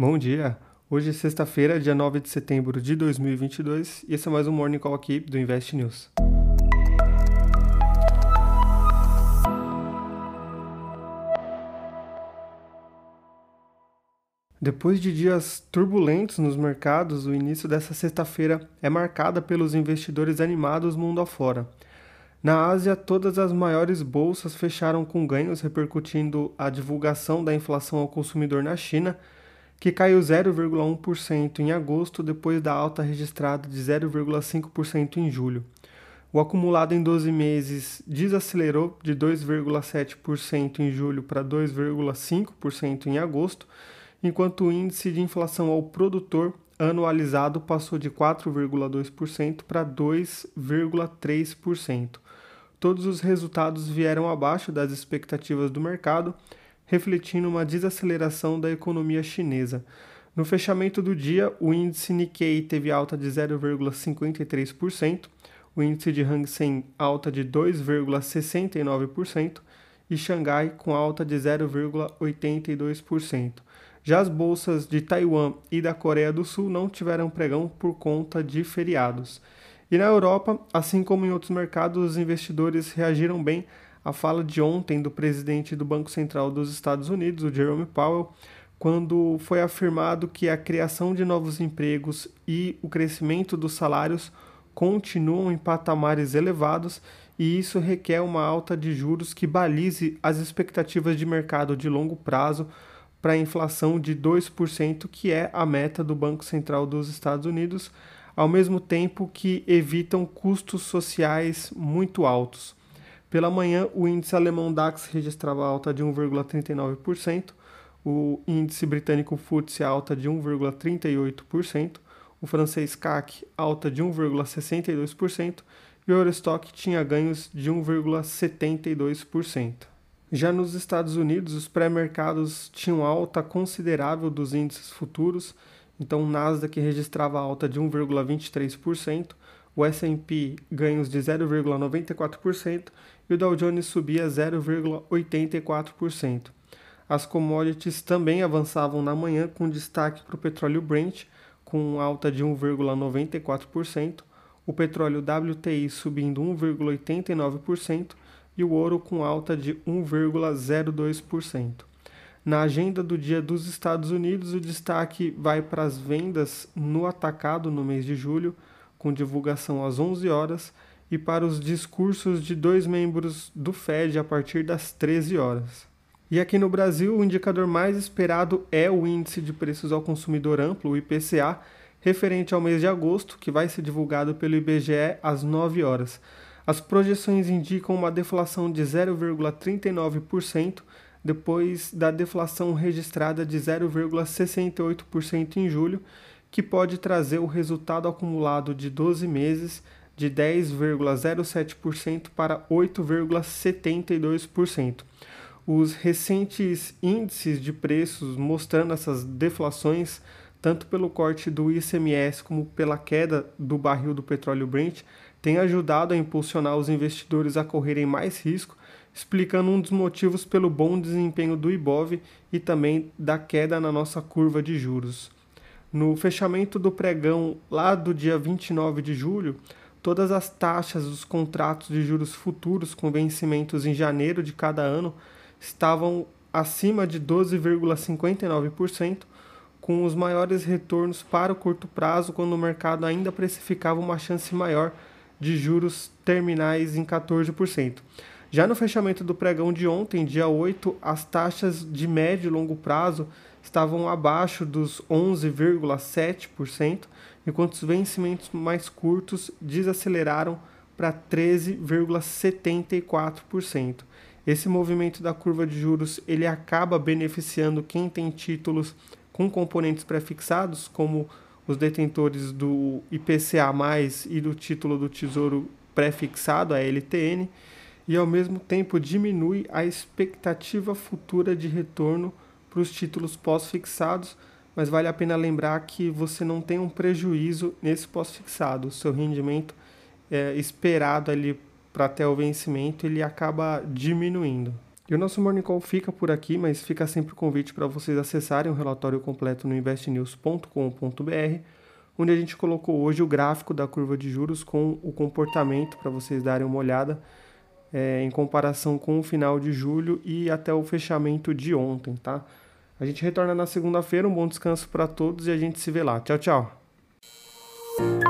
Bom dia! Hoje é sexta-feira, dia 9 de setembro de 2022 e esse é mais um Morning Call aqui do Invest News. Depois de dias turbulentos nos mercados, o início dessa sexta-feira é marcada pelos investidores animados mundo afora. Na Ásia, todas as maiores bolsas fecharam com ganhos, repercutindo a divulgação da inflação ao consumidor na China, que caiu 0,1% em agosto, depois da alta registrada de 0,5% em julho. O acumulado em 12 meses desacelerou de 2,7% em julho para 2,5% em agosto, enquanto o índice de inflação ao produtor anualizado passou de 4,2% para 2,3%. Todos os resultados vieram abaixo das expectativas do mercado, refletindo uma desaceleração da economia chinesa. No fechamento do dia, o índice Nikkei teve alta de 0,53%, o índice de Hang Seng alta de 2,69% e Xangai com alta de 0,82%. Já as bolsas de Taiwan e da Coreia do Sul não tiveram pregão por conta de feriados. E na Europa, assim como em outros mercados, os investidores reagiram bem à fala de ontem do presidente do Banco Central dos Estados Unidos, o Jerome Powell, quando foi afirmado que a criação de novos empregos e o crescimento dos salários continuam em patamares elevados e isso requer uma alta de juros que balize as expectativas de mercado de longo prazo para a inflação de 2%, que é a meta do Banco Central dos Estados Unidos, ao mesmo tempo que evitam custos sociais muito altos. Pela manhã, o índice alemão DAX registrava alta de 1,39%, o índice britânico FTSE alta de 1,38%, o francês CAC alta de 1,62% e o Eurostock tinha ganhos de 1,72%. Já nos Estados Unidos, os pré-mercados tinham alta considerável dos índices futuros, então o Nasdaq registrava alta de 1,23%, o S&P ganhos de 0,94% e o Dow Jones subia 0,84%. As commodities também avançavam na manhã com destaque para o petróleo Brent, com alta de 1,94%, o petróleo WTI subindo 1,89% e o ouro com alta de 1,02%. Na agenda do dia dos Estados Unidos, o destaque vai para as vendas no atacado no mês de julho, com divulgação às 11 horas, e para os discursos de dois membros do Fed a partir das 13 horas. E aqui no Brasil, o indicador mais esperado é o Índice de Preços ao Consumidor Amplo, o IPCA, referente ao mês de agosto, que vai ser divulgado pelo IBGE às 9 horas. As projeções indicam uma deflação de 0,39%, depois da deflação registrada de 0,68% em julho, que pode trazer o resultado acumulado de 12 meses de 10,07% para 8,72%. Os recentes índices de preços mostrando essas deflações, tanto pelo corte do ICMS como pela queda do barril do petróleo Brent, têm ajudado a impulsionar os investidores a correrem mais risco explicando um dos motivos pelo bom desempenho do IBOV e também da queda na nossa curva de juros. No fechamento do pregão lá do dia 29 de julho, todas as taxas dos contratos de juros futuros com vencimentos em janeiro de cada ano estavam acima de 12,59%, com os maiores retornos para o curto prazo, quando o mercado ainda precificava uma chance maior de juros terminais em 14%. Já no fechamento do pregão de ontem, dia 8, as taxas de médio e longo prazo estavam abaixo dos 11,7%, enquanto os vencimentos mais curtos desaceleraram para 13,74%. Esse movimento da curva de juros ele acaba beneficiando quem tem títulos com componentes prefixados, como os detentores do IPCA+, e do título do Tesouro prefixado, a LTN, e ao mesmo tempo diminui a expectativa futura de retorno para os títulos pós-fixados, mas vale a pena lembrar que você não tem um prejuízo nesse pós-fixado. O seu rendimento é, esperado ali para até o vencimento ele acaba diminuindo. E o nosso Morning Call fica por aqui, mas fica sempre o convite para vocês acessarem o relatório completo no investnews.com.br, onde a gente colocou hoje o gráfico da curva de juros com o comportamento para vocês darem uma olhada é, em comparação com o final de julho e até o fechamento de ontem, tá? A gente retorna na segunda-feira, um bom descanso para todos e a gente se vê lá. Tchau, tchau!